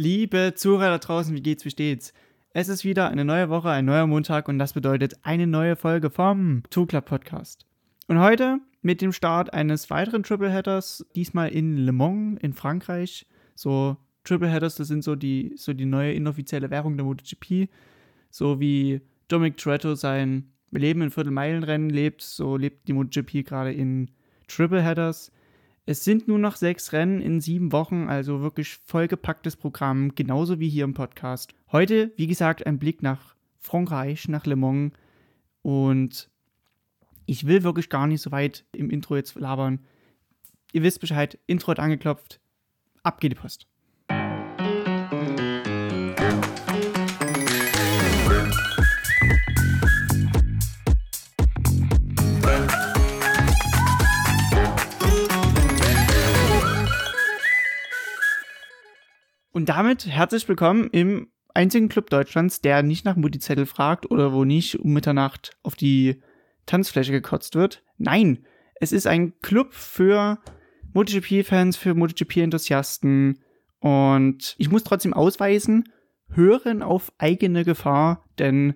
Liebe Zuhörer da draußen, wie geht's, wie steht's? Es ist wieder eine neue Woche, ein neuer Montag und das bedeutet eine neue Folge vom Two Club Podcast. Und heute mit dem Start eines weiteren Tripleheaders, diesmal in Le Mans in Frankreich. So Tripleheaders, das sind so die, so die neue inoffizielle Währung der MotoGP. So wie Dominic Toretto sein Leben in Viertelmeilenrennen lebt, so lebt die MotoGP gerade in Tripleheaders. Es sind nur noch sechs Rennen in sieben Wochen, also wirklich vollgepacktes Programm, genauso wie hier im Podcast. Heute, wie gesagt, ein Blick nach Frankreich, nach Le Mans. Und ich will wirklich gar nicht so weit im Intro jetzt labern. Ihr wisst Bescheid, Intro hat angeklopft. Ab geht die Post. Und damit herzlich willkommen im einzigen Club Deutschlands, der nicht nach Mutti-Zettel fragt oder wo nicht um Mitternacht auf die Tanzfläche gekotzt wird. Nein, es ist ein Club für MotoGP-Fans, für MotoGP-Enthusiasten. Und ich muss trotzdem ausweisen, hören auf eigene Gefahr, denn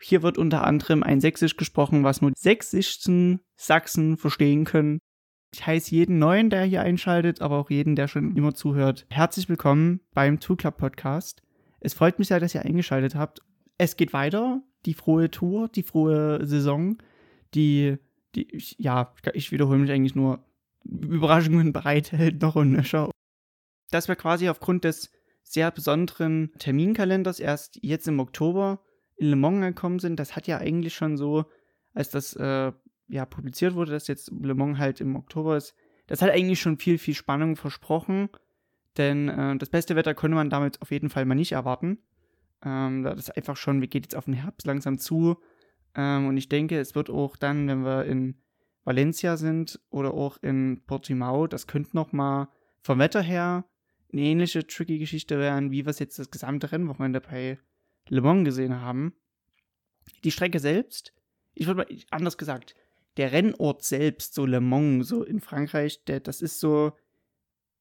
hier wird unter anderem ein Sächsisch gesprochen, was nur die sächsischsten Sachsen verstehen können. Ich heiße jeden Neuen, der hier einschaltet, aber auch jeden, der schon immer zuhört. Herzlich willkommen beim Two Club Podcast. Es freut mich sehr, dass ihr eingeschaltet habt. Es geht weiter. Die frohe Tour, die frohe Saison, die, die, ja, ich wiederhole mich eigentlich nur, Überraschungen bereithält, noch und nöcher. Dass wir quasi aufgrund des sehr besonderen Terminkalenders erst jetzt im Oktober in Le Mans gekommen sind, das hat ja eigentlich schon so, als das äh, ja, publiziert wurde, dass jetzt Le Mans halt im Oktober ist, das hat eigentlich schon viel, viel Spannung versprochen. Denn äh, das beste Wetter konnte man damit auf jeden Fall mal nicht erwarten. Ähm, das ist einfach schon, wir geht jetzt auf den Herbst langsam zu. Ähm, und ich denke, es wird auch dann, wenn wir in Valencia sind oder auch in Portimao, das könnte noch mal vom Wetter her eine ähnliche tricky Geschichte werden, wie wir es jetzt das gesamte Rennwochenende bei Le Mans gesehen haben. Die Strecke selbst, ich würde mal anders gesagt, der Rennort selbst, so Le Mans, so in Frankreich, der, das ist so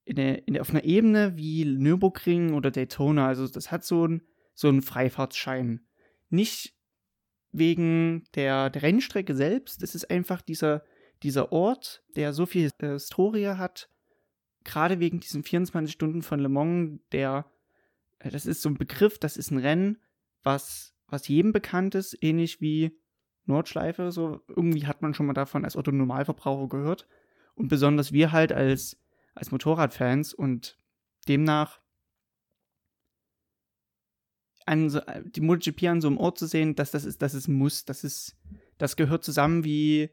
in der, in der, auf einer Ebene wie Nürburgring oder Daytona. Also das hat so, ein, so einen Freifahrtsschein. Nicht wegen der, der Rennstrecke selbst, es ist einfach dieser, dieser Ort, der so viel Historie hat, gerade wegen diesen 24 Stunden von Le Mans, der, äh, das ist so ein Begriff, das ist ein Rennen, was, was jedem bekannt ist, ähnlich wie Nordschleife, so irgendwie hat man schon mal davon als Otto Normalverbraucher gehört. Und besonders wir halt als, als Motorradfans und demnach an so, die MotoGP an so einem Ort zu sehen, dass das ist, das ist Muss, das ist, das gehört zusammen wie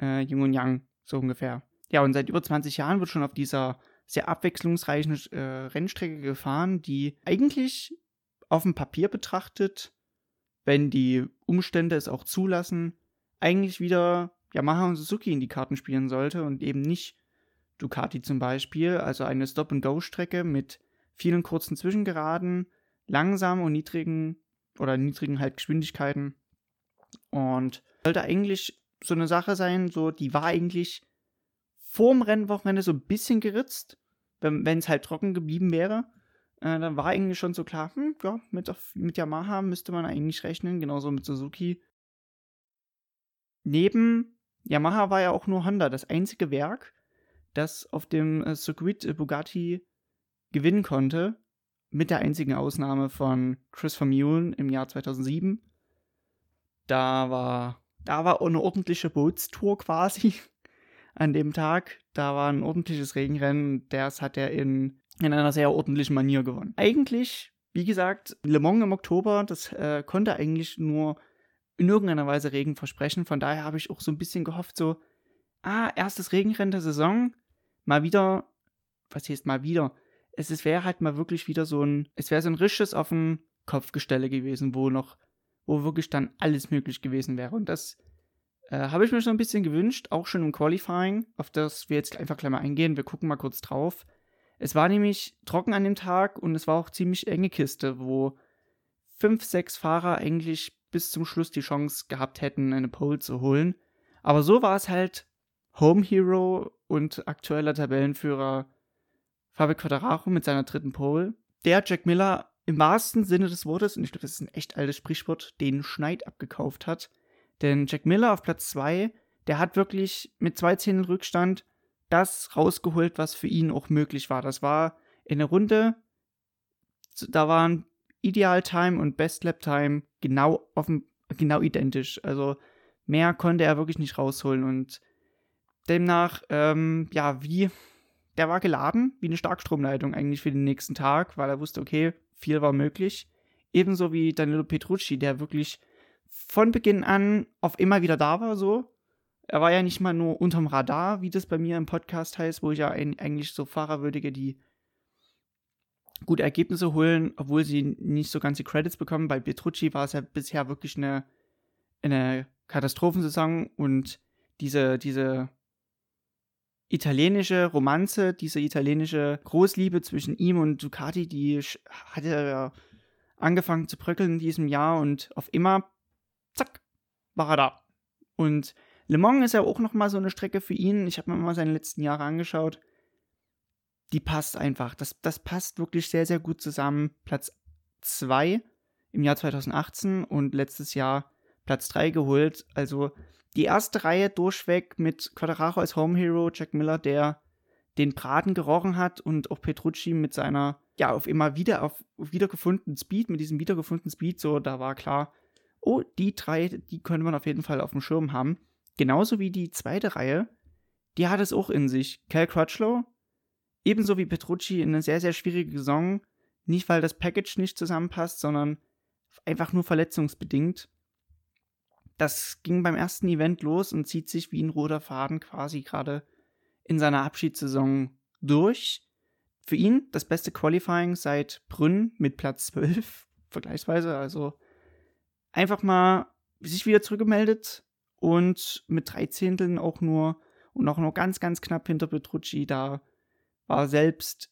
äh, Yin und Yang, so ungefähr. Ja, und seit über 20 Jahren wird schon auf dieser sehr abwechslungsreichen äh, Rennstrecke gefahren, die eigentlich auf dem Papier betrachtet wenn die Umstände es auch zulassen, eigentlich wieder Yamaha und Suzuki in die Karten spielen sollte und eben nicht Ducati zum Beispiel, also eine Stop-and-Go-Strecke mit vielen kurzen Zwischengeraden, langsamen und niedrigen oder niedrigen halt Geschwindigkeiten und sollte eigentlich so eine Sache sein, so die war eigentlich vorm Rennwochenende so ein bisschen geritzt, wenn es halt trocken geblieben wäre äh, dann war eigentlich schon so klar, hm, ja, mit, mit Yamaha müsste man eigentlich rechnen, genauso mit Suzuki. Neben Yamaha war ja auch nur Honda das einzige Werk, das auf dem äh, Circuit Bugatti gewinnen konnte, mit der einzigen Ausnahme von Chris Vermeulen im Jahr 2007. Da war, da war eine ordentliche Bootstour quasi an dem Tag. Da war ein ordentliches Regenrennen. Das hat er in in einer sehr ordentlichen Manier gewonnen. Eigentlich, wie gesagt, Le Mans im Oktober, das äh, konnte eigentlich nur in irgendeiner Weise Regen versprechen. Von daher habe ich auch so ein bisschen gehofft, so, ah, erstes Regenrennen der Saison, mal wieder, was heißt mal wieder? Es, wäre halt mal wirklich wieder so ein, es wäre so ein richtiges auf den Kopfgestelle gewesen, wo noch, wo wirklich dann alles möglich gewesen wäre. Und das äh, habe ich mir so ein bisschen gewünscht, auch schon im Qualifying, auf das wir jetzt einfach gleich mal eingehen. Wir gucken mal kurz drauf. Es war nämlich trocken an dem Tag und es war auch ziemlich enge Kiste, wo fünf, sechs Fahrer eigentlich bis zum Schluss die Chance gehabt hätten, eine Pole zu holen. Aber so war es halt Home Hero und aktueller Tabellenführer Fabio Quadraro mit seiner dritten Pole. der Jack Miller im wahrsten Sinne des Wortes, und ich glaube, das ist ein echt altes Sprichwort, den Schneid abgekauft hat. Denn Jack Miller auf Platz 2, der hat wirklich mit zwei Zähnen Rückstand das rausgeholt, was für ihn auch möglich war. Das war in der Runde, da waren Ideal Time und Best Lap Time genau, offen, genau identisch. Also mehr konnte er wirklich nicht rausholen und demnach, ähm, ja, wie, der war geladen, wie eine Starkstromleitung eigentlich für den nächsten Tag, weil er wusste, okay, viel war möglich. Ebenso wie Danilo Petrucci, der wirklich von Beginn an auf immer wieder da war, so. Er war ja nicht mal nur unterm Radar, wie das bei mir im Podcast heißt, wo ich ja eigentlich so Fahrer würdige, die gute Ergebnisse holen, obwohl sie nicht so ganz die Credits bekommen. Bei Petrucci war es ja bisher wirklich eine, eine Katastrophensaison und diese, diese italienische Romanze, diese italienische Großliebe zwischen ihm und Ducati, die hatte ja angefangen zu bröckeln in diesem Jahr und auf immer, zack, war er da. Und Le Mans ist ja auch nochmal so eine Strecke für ihn. Ich habe mir mal seine letzten Jahre angeschaut. Die passt einfach. Das, das passt wirklich sehr, sehr gut zusammen. Platz 2 im Jahr 2018 und letztes Jahr Platz 3 geholt. Also die erste Reihe durchweg mit Quadraro als Home Hero, Jack Miller, der den Braten gerochen hat und auch Petrucci mit seiner, ja, auf immer wieder, auf wiedergefundenen Speed, mit diesem wiedergefundenen Speed, so, da war klar, oh, die drei, die könnte man auf jeden Fall auf dem Schirm haben. Genauso wie die zweite Reihe, die hat es auch in sich. Cal Crutchlow, ebenso wie Petrucci, in eine sehr, sehr schwierige Saison. Nicht, weil das Package nicht zusammenpasst, sondern einfach nur verletzungsbedingt das ging beim ersten Event los und zieht sich wie ein roter Faden quasi gerade in seiner Abschiedssaison durch. Für ihn das beste Qualifying seit Brünn mit Platz 12, vergleichsweise. Also einfach mal sich wieder zurückgemeldet und mit drei Zehnteln auch nur und auch nur ganz, ganz knapp hinter Petrucci. Da war selbst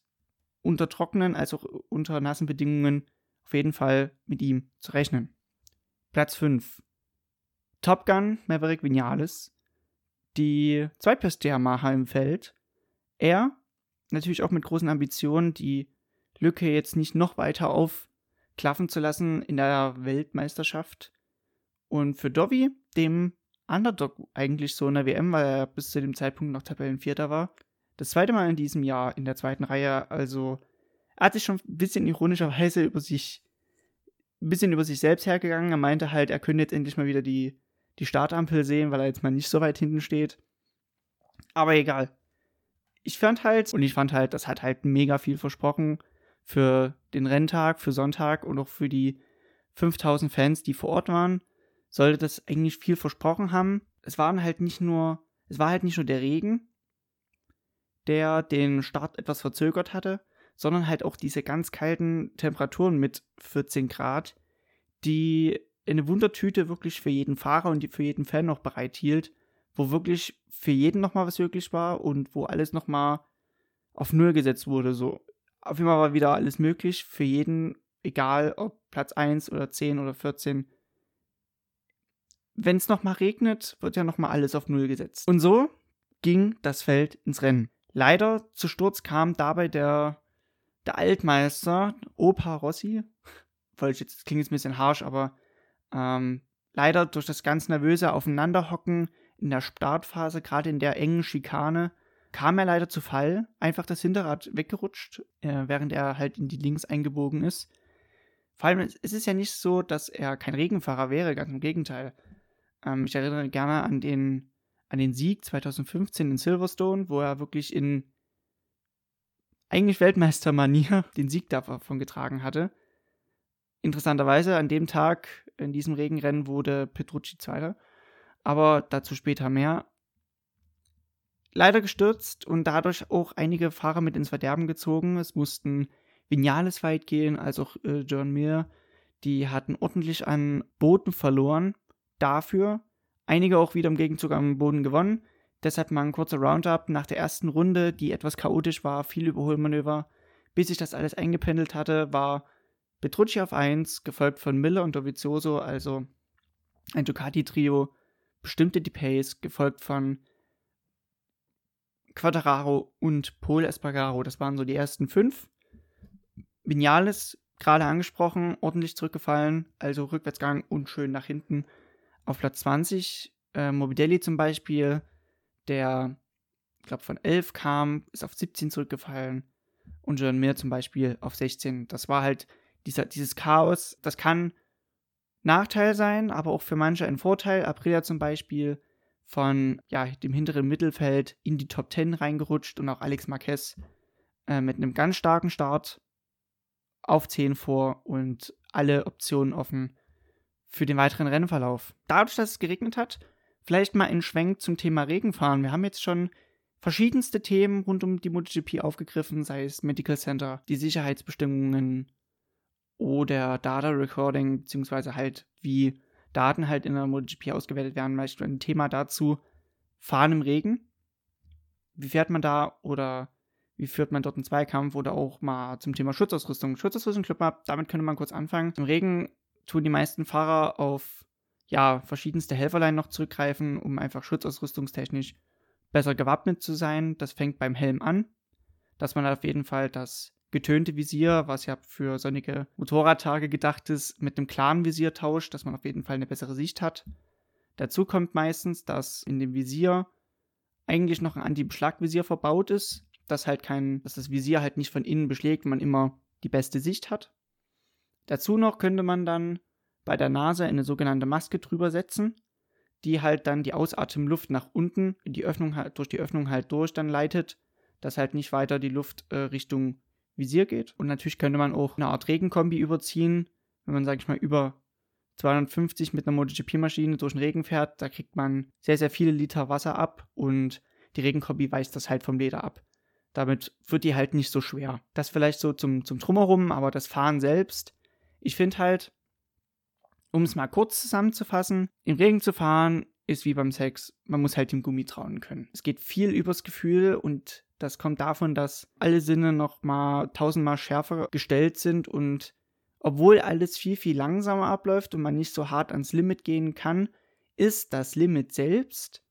unter trockenen als auch unter nassen Bedingungen auf jeden Fall mit ihm zu rechnen. Platz 5. Top Gun, Maverick Vinales, die zweitbeste Yamaha im Feld. Er, natürlich auch mit großen Ambitionen, die Lücke jetzt nicht noch weiter aufklaffen zu lassen in der Weltmeisterschaft. Und für Dovi, dem Underdog eigentlich so in der WM, weil er bis zu dem Zeitpunkt noch Tabellenvierter war, das zweite Mal in diesem Jahr in der zweiten Reihe, also er hat sich schon ein bisschen ironischerweise über sich, ein bisschen über sich selbst hergegangen. Er meinte halt, er könnte jetzt endlich mal wieder die die Startampel sehen, weil er jetzt mal nicht so weit hinten steht. Aber egal. Ich fand halt, und ich fand halt, das hat halt mega viel versprochen für den Renntag, für Sonntag und auch für die 5000 Fans, die vor Ort waren. Sollte das eigentlich viel versprochen haben. Es waren halt nicht nur, es war halt nicht nur der Regen, der den Start etwas verzögert hatte, sondern halt auch diese ganz kalten Temperaturen mit 14 Grad, die eine Wundertüte wirklich für jeden Fahrer und für jeden Fan noch bereithielt, wo wirklich für jeden nochmal was möglich war und wo alles nochmal auf Null gesetzt wurde. So, auf jeden Fall war wieder alles möglich für jeden, egal ob Platz 1 oder 10 oder 14. Wenn es nochmal regnet, wird ja nochmal alles auf Null gesetzt. Und so ging das Feld ins Rennen. Leider zu Sturz kam dabei der, der Altmeister, Opa Rossi. Voll, jetzt klingt jetzt ein bisschen harsh, aber ähm, leider durch das ganz nervöse Aufeinanderhocken in der Startphase, gerade in der engen Schikane, kam er leider zu Fall. Einfach das Hinterrad weggerutscht, äh, während er halt in die Links eingebogen ist. Vor allem, es ist ja nicht so, dass er kein Regenfahrer wäre, ganz im Gegenteil. Ähm, ich erinnere gerne an den, an den Sieg 2015 in Silverstone, wo er wirklich in eigentlich Weltmeistermanier den Sieg davon getragen hatte. Interessanterweise an dem Tag in diesem Regenrennen wurde Petrucci Zweiter, aber dazu später mehr. Leider gestürzt und dadurch auch einige Fahrer mit ins Verderben gezogen. Es mussten Vinales weit gehen, als auch äh, John Mir. Die hatten ordentlich an Boden verloren. Dafür einige auch wieder im Gegenzug am Boden gewonnen. Deshalb mal ein kurzer Roundup nach der ersten Runde, die etwas chaotisch war, viel Überholmanöver. Bis sich das alles eingependelt hatte, war Petrucci auf 1, gefolgt von Miller und Dovizioso, also ein Ducati-Trio, bestimmte die Pace, gefolgt von Quadraro und Paul Espargaro. Das waren so die ersten fünf. Vinales, gerade angesprochen, ordentlich zurückgefallen, also Rückwärtsgang und schön nach hinten auf Platz 20. Äh, Mobidelli zum Beispiel, der, ich glaube, von 11 kam, ist auf 17 zurückgefallen. Und John Mir zum Beispiel auf 16. Das war halt dieser, dieses Chaos. Das kann Nachteil sein, aber auch für manche ein Vorteil. Aprilia zum Beispiel von ja, dem hinteren Mittelfeld in die Top 10 reingerutscht und auch Alex Marquez äh, mit einem ganz starken Start auf 10 vor und alle Optionen offen für den weiteren Rennverlauf. Dadurch, dass es geregnet hat, vielleicht mal ein Schwenk zum Thema Regenfahren. Wir haben jetzt schon verschiedenste Themen rund um die MotoGP aufgegriffen, sei es Medical Center, die Sicherheitsbestimmungen oder Data Recording, beziehungsweise halt wie Daten halt in der MotoGP ausgewertet werden. Beispielsweise ein Thema dazu, Fahren im Regen. Wie fährt man da oder wie führt man dort einen Zweikampf oder auch mal zum Thema Schutzausrüstung. Schutzausrüstung, Club Map, damit könnte man kurz anfangen. Im Regen tun die meisten Fahrer auf ja, verschiedenste Helferlein noch zurückgreifen, um einfach schutzausrüstungstechnisch besser gewappnet zu sein. Das fängt beim Helm an, dass man auf jeden Fall das getönte Visier, was ja für sonnige Motorradtage gedacht ist, mit einem klaren Visier tauscht, dass man auf jeden Fall eine bessere Sicht hat. Dazu kommt meistens, dass in dem Visier eigentlich noch ein Anti-Beschlagvisier verbaut ist, dass halt kein, dass das Visier halt nicht von innen beschlägt man immer die beste Sicht hat. Dazu noch könnte man dann bei der Nase eine sogenannte Maske drüber setzen, die halt dann die Ausatemluft nach unten die Öffnung halt, durch die Öffnung halt durch dann leitet, dass halt nicht weiter die Luft äh, Richtung Visier geht. Und natürlich könnte man auch eine Art Regenkombi überziehen, wenn man, sag ich mal, über 250 mit einer MotoGP-Maschine durch den Regen fährt, da kriegt man sehr, sehr viele Liter Wasser ab und die Regenkombi weist das halt vom Leder ab. Damit wird die halt nicht so schwer. Das vielleicht so zum, zum Drumherum, aber das Fahren selbst. Ich finde halt, um es mal kurz zusammenzufassen, im Regen zu fahren ist wie beim Sex, man muss halt dem Gummi trauen können. Es geht viel übers Gefühl und das kommt davon, dass alle Sinne noch mal tausendmal schärfer gestellt sind und obwohl alles viel, viel langsamer abläuft und man nicht so hart ans Limit gehen kann, ist das Limit selbst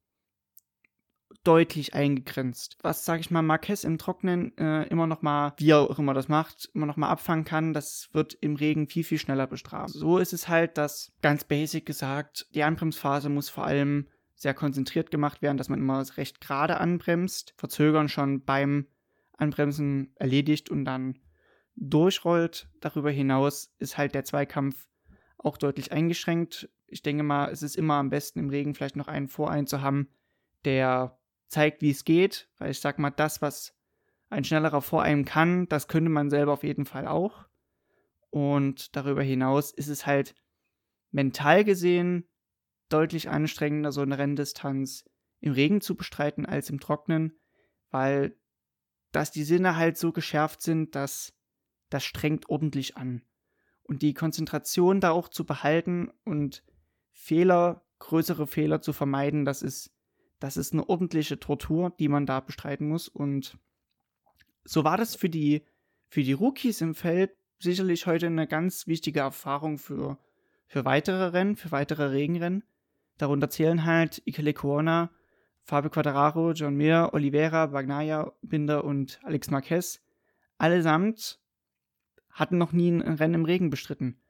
deutlich eingegrenzt. Was, sag ich mal, Marquez im Trocknen äh, immer noch mal, wie er auch immer das macht, immer noch mal abfangen kann, das wird im Regen viel, viel schneller bestraft. So ist es halt, dass ganz basic gesagt, die Anbremsphase muss vor allem sehr konzentriert gemacht werden, dass man immer recht gerade anbremst, verzögern schon beim Anbremsen erledigt und dann durchrollt. Darüber hinaus ist halt der Zweikampf auch deutlich eingeschränkt. Ich denke mal, es ist immer am besten im Regen vielleicht noch einen Vorein zu haben, der zeigt, wie es geht, weil ich sag mal, das, was ein schnellerer vor einem kann, das könnte man selber auf jeden Fall auch. Und darüber hinaus ist es halt mental gesehen deutlich anstrengender, so eine Renndistanz im Regen zu bestreiten als im Trocknen, weil dass die Sinne halt so geschärft sind, dass das strengt ordentlich an. Und die Konzentration da auch zu behalten und Fehler, größere Fehler zu vermeiden, das ist das ist eine ordentliche Tortur, die man da bestreiten muss. Und so war das für die, für die Rookies im Feld sicherlich heute eine ganz wichtige Erfahrung für, für weitere Rennen, für weitere Regenrennen. Darunter zählen halt Ikele Corona, Fabio Quadraro, John Mir, Oliveira, Bagnaia, Binder und Alex Marquez. Allesamt hatten noch nie ein Rennen im Regen bestritten.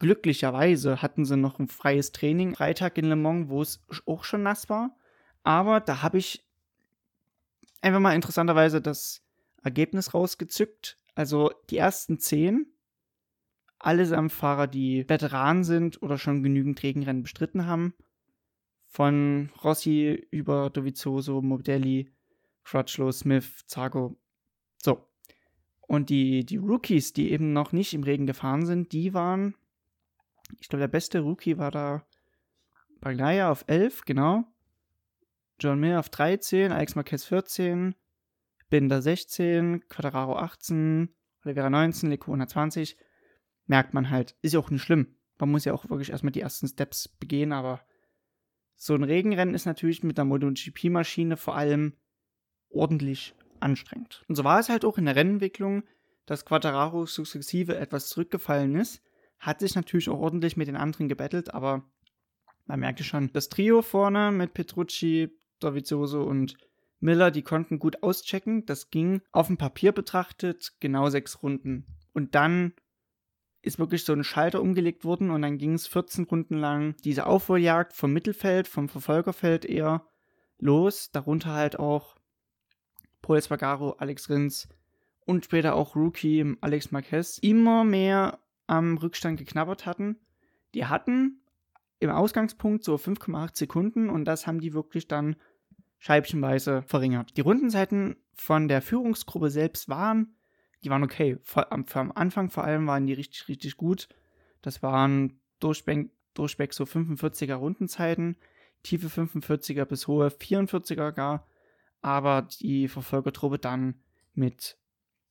Glücklicherweise hatten sie noch ein freies Training, Freitag in Le Mans, wo es auch schon nass war. Aber da habe ich einfach mal interessanterweise das Ergebnis rausgezückt. Also die ersten zehn, allesamt Fahrer, die Veteranen sind oder schon genügend Regenrennen bestritten haben. Von Rossi über Dovizioso, Modelli, Crutchlow, Smith, Zago. So. Und die, die Rookies, die eben noch nicht im Regen gefahren sind, die waren, ich glaube, der beste Rookie war da Bagnaia auf 11, genau. John Mir auf 13, Alex Marquez 14, Binder 16, Quadraro 18, Oliveira 19, Leco 120. Merkt man halt. Ist ja auch nicht schlimm. Man muss ja auch wirklich erstmal die ersten Steps begehen, aber so ein Regenrennen ist natürlich mit der MotoGP-Maschine vor allem ordentlich anstrengend. Und so war es halt auch in der Rennentwicklung, dass Quattararo sukzessive etwas zurückgefallen ist, hat sich natürlich auch ordentlich mit den anderen gebettelt, aber man merkte schon, das Trio vorne mit Petrucci, Dovizioso und Miller, die konnten gut auschecken. Das ging auf dem Papier betrachtet genau sechs Runden. Und dann ist wirklich so ein Schalter umgelegt worden und dann ging es 14 Runden lang diese Aufholjagd vom Mittelfeld, vom Verfolgerfeld eher los. Darunter halt auch Paul Espargaro, Alex Rins und später auch Rookie Alex Marquez immer mehr am Rückstand geknabbert hatten. Die hatten im Ausgangspunkt so 5,8 Sekunden und das haben die wirklich dann scheibchenweise verringert. Die Rundenzeiten von der Führungsgruppe selbst waren, die waren okay. Vor, am, am Anfang vor allem waren die richtig, richtig gut. Das waren durchweg, durchweg so 45er Rundenzeiten, tiefe 45er bis hohe 44er gar. Aber die Verfolgertruppe dann mit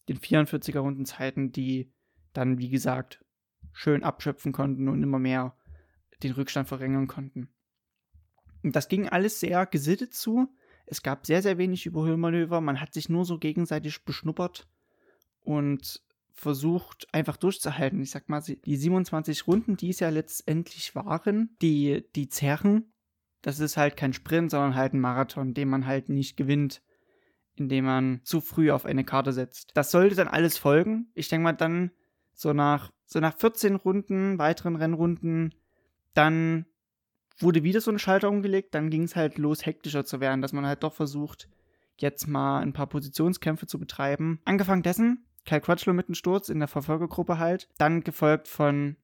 den 44er Rundenzeiten, die dann, wie gesagt, schön abschöpfen konnten und immer mehr den Rückstand verringern konnten. Und das ging alles sehr gesittet zu. Es gab sehr, sehr wenig Überholmanöver. Man hat sich nur so gegenseitig beschnuppert und versucht einfach durchzuhalten. Ich sag mal, die 27 Runden, die es ja letztendlich waren, die, die zerren. Das ist halt kein Sprint, sondern halt ein Marathon, den man halt nicht gewinnt, indem man zu früh auf eine Karte setzt. Das sollte dann alles folgen. Ich denke mal, dann so nach, so nach 14 Runden, weiteren Rennrunden, dann wurde wieder so ein Schalter umgelegt, dann ging es halt los, hektischer zu werden, dass man halt doch versucht, jetzt mal ein paar Positionskämpfe zu betreiben. Angefangen dessen, Kyle Crutchlow mit einem Sturz in der Verfolgergruppe halt, dann gefolgt von,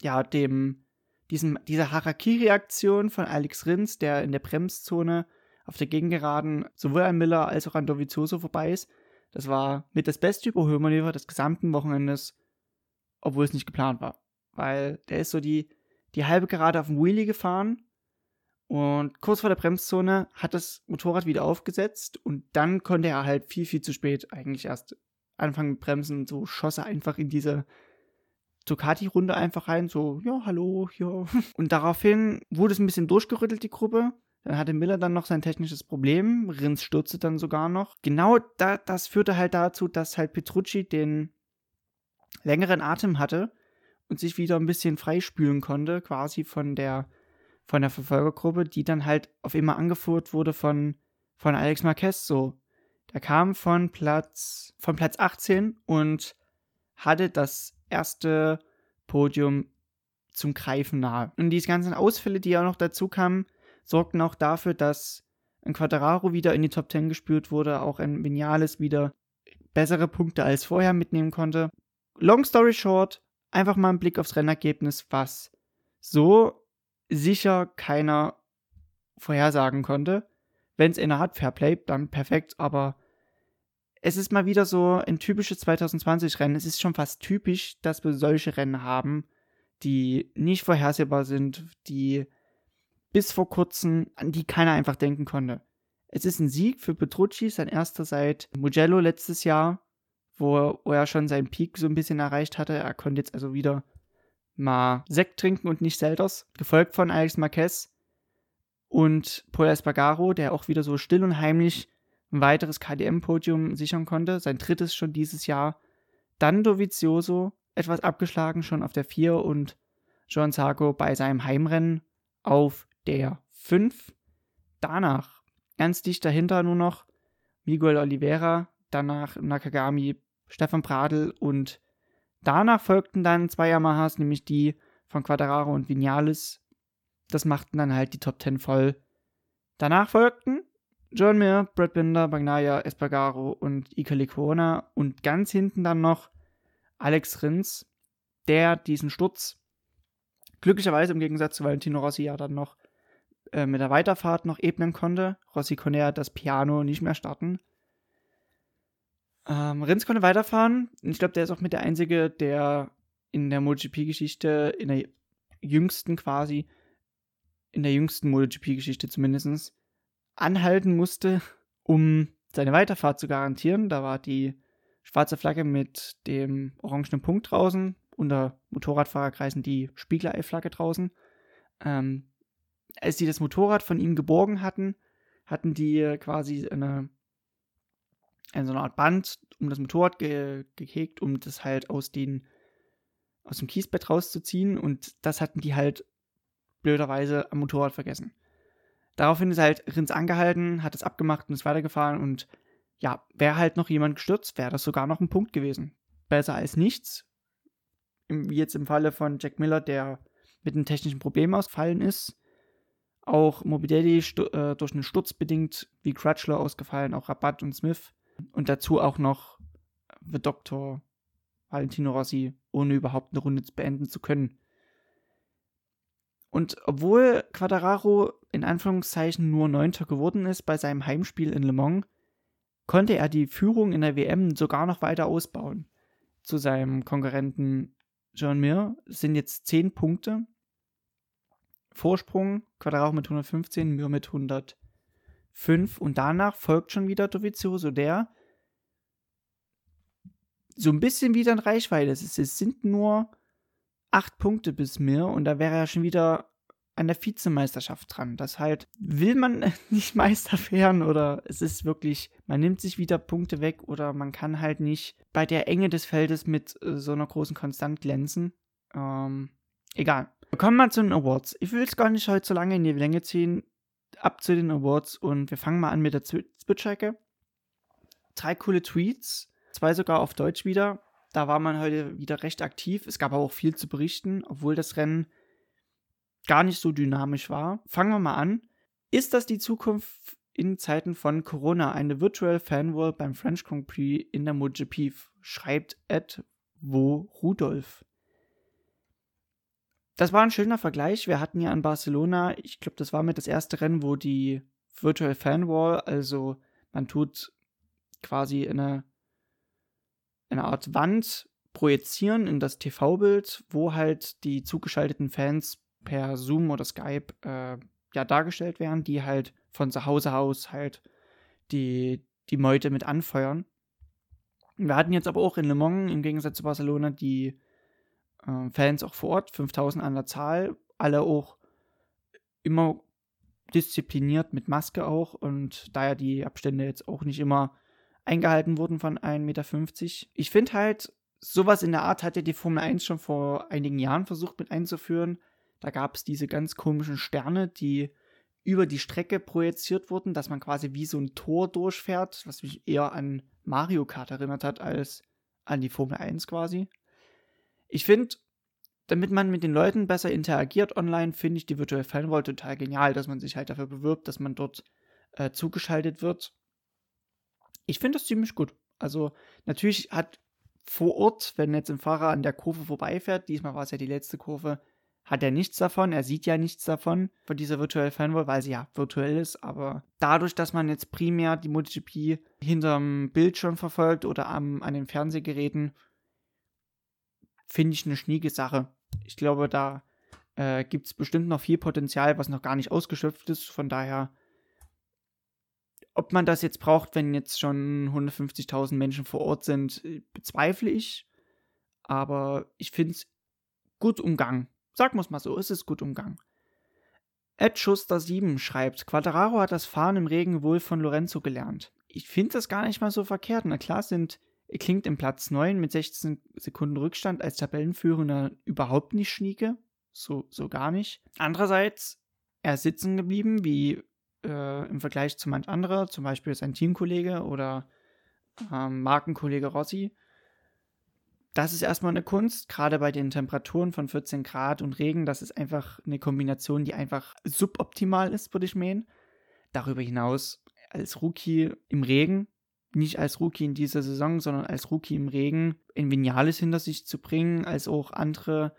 ja, dem, diesem, dieser Harakiri-Aktion von Alex Rins, der in der Bremszone auf der Gegengeraden sowohl an Miller als auch an Dovizioso vorbei ist. Das war mit das beste Überholmanöver des gesamten Wochenendes, obwohl es nicht geplant war. Weil der ist so die die halbe Gerade auf dem Wheelie gefahren und kurz vor der Bremszone hat das Motorrad wieder aufgesetzt und dann konnte er halt viel, viel zu spät eigentlich erst anfangen mit Bremsen. So schoss er einfach in diese Ducati-Runde einfach rein, so, ja, hallo, ja. Und daraufhin wurde es ein bisschen durchgerüttelt, die Gruppe. Dann hatte Miller dann noch sein technisches Problem. Rins stürzte dann sogar noch. Genau da, das führte halt dazu, dass halt Petrucci den längeren Atem hatte und sich wieder ein bisschen freispülen konnte, quasi von der, von der Verfolgergruppe, die dann halt auf immer angeführt wurde von, von Alex Marquez. So, der kam von Platz, von Platz 18 und hatte das erste Podium zum Greifen nahe. Und diese ganzen Ausfälle, die auch noch dazu kamen, sorgten auch dafür, dass ein Quadraro wieder in die Top 10 gespürt wurde, auch ein Vinales wieder bessere Punkte als vorher mitnehmen konnte. Long story short, einfach mal einen Blick aufs Rennergebnis, was so sicher keiner vorhersagen konnte. Wenn es in der Art Fairplay, dann perfekt, aber es ist mal wieder so ein typisches 2020-Rennen. Es ist schon fast typisch, dass wir solche Rennen haben, die nicht vorhersehbar sind, die bis vor kurzem, an die keiner einfach denken konnte. Es ist ein Sieg für Petrucci, sein erster seit Mugello letztes Jahr wo, wo er schon seinen Peak so ein bisschen erreicht hatte. Er konnte jetzt also wieder mal Sekt trinken und nicht Selters. Gefolgt von Alex Marquez und Paul Espargaro, der auch wieder so still und heimlich ein weiteres KDM-Podium sichern konnte. Sein drittes schon dieses Jahr. Dann Dovizioso, etwas abgeschlagen schon auf der 4 und John Sarko bei seinem Heimrennen auf der 5. Danach ganz dicht dahinter nur noch Miguel Oliveira, danach Nakagami, Stefan Pradl und danach folgten dann zwei Yamahas, nämlich die von Quadraro und Vinales. Das machten dann halt die Top 10 voll. Danach folgten John Mir, Brad Binder, Bagnaia, Espargaro und Ika Licona und ganz hinten dann noch Alex Rins, der diesen Sturz glücklicherweise im Gegensatz zu Valentino Rossi ja dann noch äh, mit der Weiterfahrt noch ebnen konnte. Rossi konnte ja das Piano nicht mehr starten. Ähm, Rins konnte weiterfahren. Ich glaube, der ist auch mit der Einzige, der in der MotoGP-Geschichte, in der jüngsten quasi, in der jüngsten MotoGP-Geschichte zumindest, anhalten musste, um seine Weiterfahrt zu garantieren. Da war die schwarze Flagge mit dem orangenen Punkt draußen, unter Motorradfahrerkreisen die Spiegelei-Flagge draußen. Ähm, als sie das Motorrad von ihm geborgen hatten, hatten die quasi eine so eine Art Band um das Motorrad ge gehegt, um das halt aus, den, aus dem Kiesbett rauszuziehen. Und das hatten die halt blöderweise am Motorrad vergessen. Daraufhin ist halt Rins angehalten, hat es abgemacht und ist weitergefahren. Und ja, wäre halt noch jemand gestürzt, wäre das sogar noch ein Punkt gewesen. besser als nichts. Wie jetzt im Falle von Jack Miller, der mit einem technischen Problem ausgefallen ist. Auch Morbidelli äh, durch einen Sturz bedingt, wie Crutchlow ausgefallen, auch Rabatt und Smith. Und dazu auch noch The Doctor, Valentino Rossi, ohne überhaupt eine Runde beenden zu können. Und obwohl Quadraro in Anführungszeichen nur Neunter geworden ist bei seinem Heimspiel in Le Mans, konnte er die Führung in der WM sogar noch weiter ausbauen. Zu seinem Konkurrenten John Mir sind jetzt 10 Punkte. Vorsprung, Quadraro mit 115, Mir mit 105. Und danach folgt schon wieder Dovizioso, der so ein bisschen wieder in Reichweite ist. Es sind nur acht Punkte bis mir und da wäre er schon wieder an der Vizemeisterschaft dran. Das halt, will man nicht Meister werden oder es ist wirklich, man nimmt sich wieder Punkte weg oder man kann halt nicht bei der Enge des Feldes mit äh, so einer großen Konstant glänzen. Ähm, egal. Kommen wir zu den Awards. Ich will es gar nicht heute so lange in die Länge ziehen. Ab zu den Awards und wir fangen mal an mit der Zwitschecke. Drei coole Tweets, zwei sogar auf Deutsch wieder. Da war man heute wieder recht aktiv. Es gab aber auch viel zu berichten, obwohl das Rennen gar nicht so dynamisch war. Fangen wir mal an. Ist das die Zukunft in Zeiten von Corona? Eine Virtual Fanwall beim French Grand Prix in der MotoGP, schreibt Ed Wo Rudolf. Das war ein schöner Vergleich. Wir hatten ja in Barcelona, ich glaube, das war mit das erste Rennen, wo die Virtual Fanwall, also man tut quasi eine eine Art Wand projizieren in das TV-Bild, wo halt die zugeschalteten Fans per Zoom oder Skype äh, ja dargestellt werden, die halt von zu Hause aus halt die, die Meute mit anfeuern. Wir hatten jetzt aber auch in Le Mans im Gegensatz zu Barcelona die äh, Fans auch vor Ort, 5000 an der Zahl, alle auch immer diszipliniert mit Maske auch und da ja die Abstände jetzt auch nicht immer eingehalten wurden von 1,50 Meter. Ich finde halt, sowas in der Art hat ja die Formel 1 schon vor einigen Jahren versucht mit einzuführen. Da gab es diese ganz komischen Sterne, die über die Strecke projiziert wurden, dass man quasi wie so ein Tor durchfährt, was mich eher an Mario Kart erinnert hat als an die Formel 1 quasi. Ich finde, damit man mit den Leuten besser interagiert online, finde ich die Virtual Fanwall total genial, dass man sich halt dafür bewirbt, dass man dort äh, zugeschaltet wird ich finde das ziemlich gut. Also natürlich hat vor Ort, wenn jetzt ein Fahrer an der Kurve vorbeifährt, diesmal war es ja die letzte Kurve, hat er nichts davon, er sieht ja nichts davon, von dieser virtuellen Fanwall, weil sie ja virtuell ist, aber dadurch, dass man jetzt primär die MotoGP hinterm Bildschirm verfolgt oder am, an den Fernsehgeräten, finde ich eine schnieke Sache. Ich glaube, da äh, gibt es bestimmt noch viel Potenzial, was noch gar nicht ausgeschöpft ist, von daher ob man das jetzt braucht, wenn jetzt schon 150.000 Menschen vor Ort sind, äh, bezweifle ich. Aber ich finde es gut umgangen. Wir es mal so, es ist gut umgangen. Ed Schuster 7 schreibt, Quadraro hat das Fahren im Regen wohl von Lorenzo gelernt. Ich finde das gar nicht mal so verkehrt. Na klar sind, klingt im Platz 9 mit 16 Sekunden Rückstand als Tabellenführender überhaupt nicht schnieke. So, so gar nicht. Andererseits, er ist sitzen geblieben, wie äh, im Vergleich zu manch anderer, zum Beispiel sein Teamkollege oder ähm, Markenkollege Rossi. Das ist erstmal eine Kunst, gerade bei den Temperaturen von 14 Grad und Regen. Das ist einfach eine Kombination, die einfach suboptimal ist, würde ich meinen. Darüber hinaus als Rookie im Regen, nicht als Rookie in dieser Saison, sondern als Rookie im Regen, ein Vinales hinter sich zu bringen, als auch andere,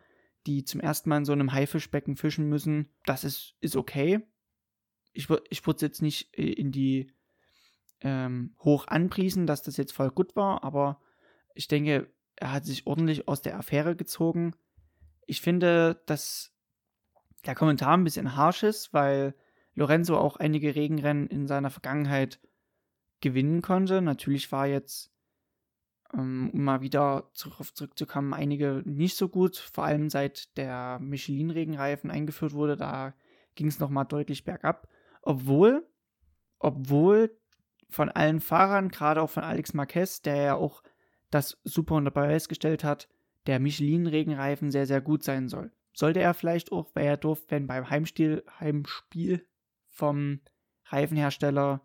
die zum ersten Mal in so einem Haifischbecken fischen müssen, das ist, ist okay ich, ich würde es jetzt nicht äh, in die ähm, hoch anpriesen, dass das jetzt voll gut war, aber ich denke, er hat sich ordentlich aus der Affäre gezogen. Ich finde, dass der Kommentar ein bisschen harsh ist, weil Lorenzo auch einige Regenrennen in seiner Vergangenheit gewinnen konnte. Natürlich war jetzt, ähm, um mal wieder darauf zurückzukommen, einige nicht so gut, vor allem seit der Michelin-Regenreifen eingeführt wurde, da ging es nochmal deutlich bergab. Obwohl, obwohl von allen Fahrern, gerade auch von Alex Marquez, der ja auch das super unter Beweis gestellt hat, der Michelin-Regenreifen sehr, sehr gut sein soll. Sollte er vielleicht auch, weil er durfte, wenn beim Heimstil, Heimspiel vom Reifenhersteller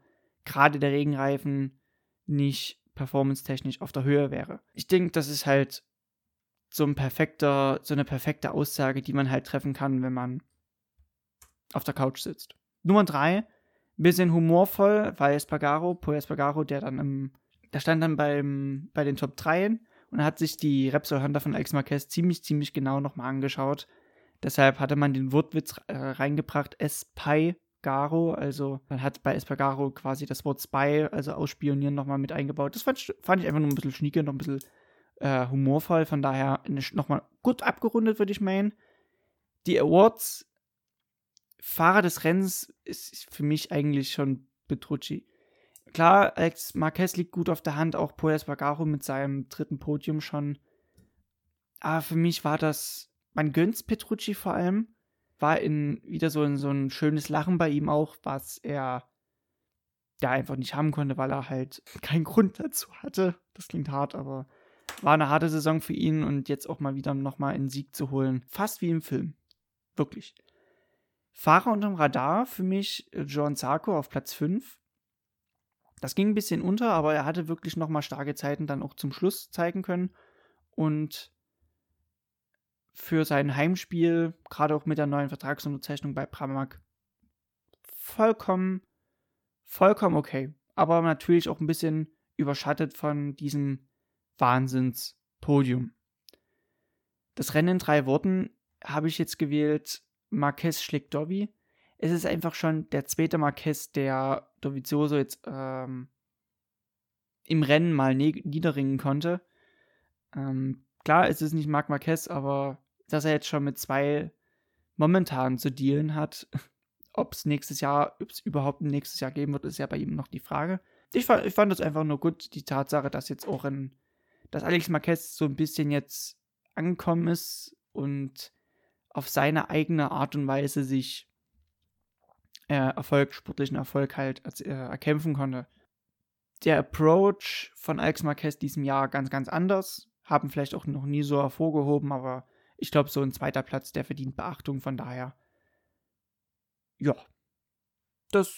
gerade der Regenreifen nicht performance-technisch auf der Höhe wäre. Ich denke, das ist halt so ein perfekter, so eine perfekte Aussage, die man halt treffen kann, wenn man auf der Couch sitzt. Nummer drei, bisschen humorvoll, weil Espargaro, Paul Espargaro, der dann im, der stand dann beim, bei den Top 3 und hat sich die Repsol Honda von Alex Marquez ziemlich, ziemlich genau nochmal angeschaut. Deshalb hatte man den Wortwitz äh, reingebracht, Espai-Garo, also man hat bei Espargaro quasi das Wort Spy, also ausspionieren, nochmal mit eingebaut. Das fand, fand ich einfach nur ein bisschen schnieke, noch ein bisschen äh, humorvoll, von daher nochmal gut abgerundet, würde ich meinen. Die Awards Fahrer des Rennens ist für mich eigentlich schon Petrucci. Klar, Alex Marquez liegt gut auf der Hand, auch Paul Espargaro mit seinem dritten Podium schon. Aber für mich war das, man gönnt's Petrucci vor allem. War in wieder so ein, so ein schönes Lachen bei ihm auch, was er da einfach nicht haben konnte, weil er halt keinen Grund dazu hatte. Das klingt hart, aber war eine harte Saison für ihn und jetzt auch mal wieder nochmal einen Sieg zu holen. Fast wie im Film. Wirklich. Fahrer unterm Radar für mich äh, John Zarko auf Platz 5. Das ging ein bisschen unter, aber er hatte wirklich nochmal starke Zeiten dann auch zum Schluss zeigen können. Und für sein Heimspiel, gerade auch mit der neuen Vertragsunterzeichnung bei Pramac, vollkommen, vollkommen okay. Aber natürlich auch ein bisschen überschattet von diesem Wahnsinnspodium. Das Rennen in drei Worten habe ich jetzt gewählt Marquez schlägt Dobby. Es ist einfach schon der zweite Marquez, der Dovizioso jetzt ähm, im Rennen mal niederringen konnte. Ähm, klar, es ist nicht Marc Marquez, aber dass er jetzt schon mit zwei momentan zu dealen hat, ob es nächstes Jahr, ob es überhaupt ein nächstes Jahr geben wird, ist ja bei ihm noch die Frage. Ich fand, ich fand das einfach nur gut, die Tatsache, dass jetzt auch in, dass Alex Marquez so ein bisschen jetzt angekommen ist und auf seine eigene Art und Weise sich äh, Erfolg, sportlichen Erfolg halt äh, erkämpfen konnte. Der Approach von Alex Marquez diesem Jahr ganz, ganz anders. Haben vielleicht auch noch nie so hervorgehoben, aber ich glaube, so ein zweiter Platz, der verdient Beachtung. Von daher, ja, das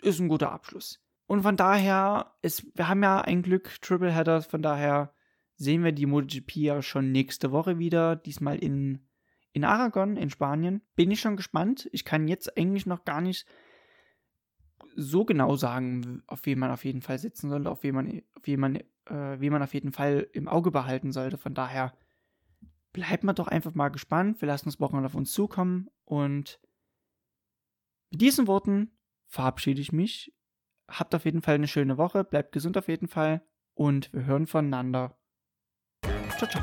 ist ein guter Abschluss. Und von daher, ist, wir haben ja ein Glück Triple Headers, von daher sehen wir die MotoGP ja schon nächste Woche wieder. Diesmal in in Aragon in Spanien. Bin ich schon gespannt. Ich kann jetzt eigentlich noch gar nicht so genau sagen, auf wen man auf jeden Fall sitzen sollte, auf wen man, auf wen man, äh, wen man auf jeden Fall im Auge behalten sollte. Von daher bleibt man doch einfach mal gespannt. Wir lassen das Wochenende auf uns zukommen. Und mit diesen Worten verabschiede ich mich. Habt auf jeden Fall eine schöne Woche. Bleibt gesund auf jeden Fall. Und wir hören voneinander. Ciao, ciao.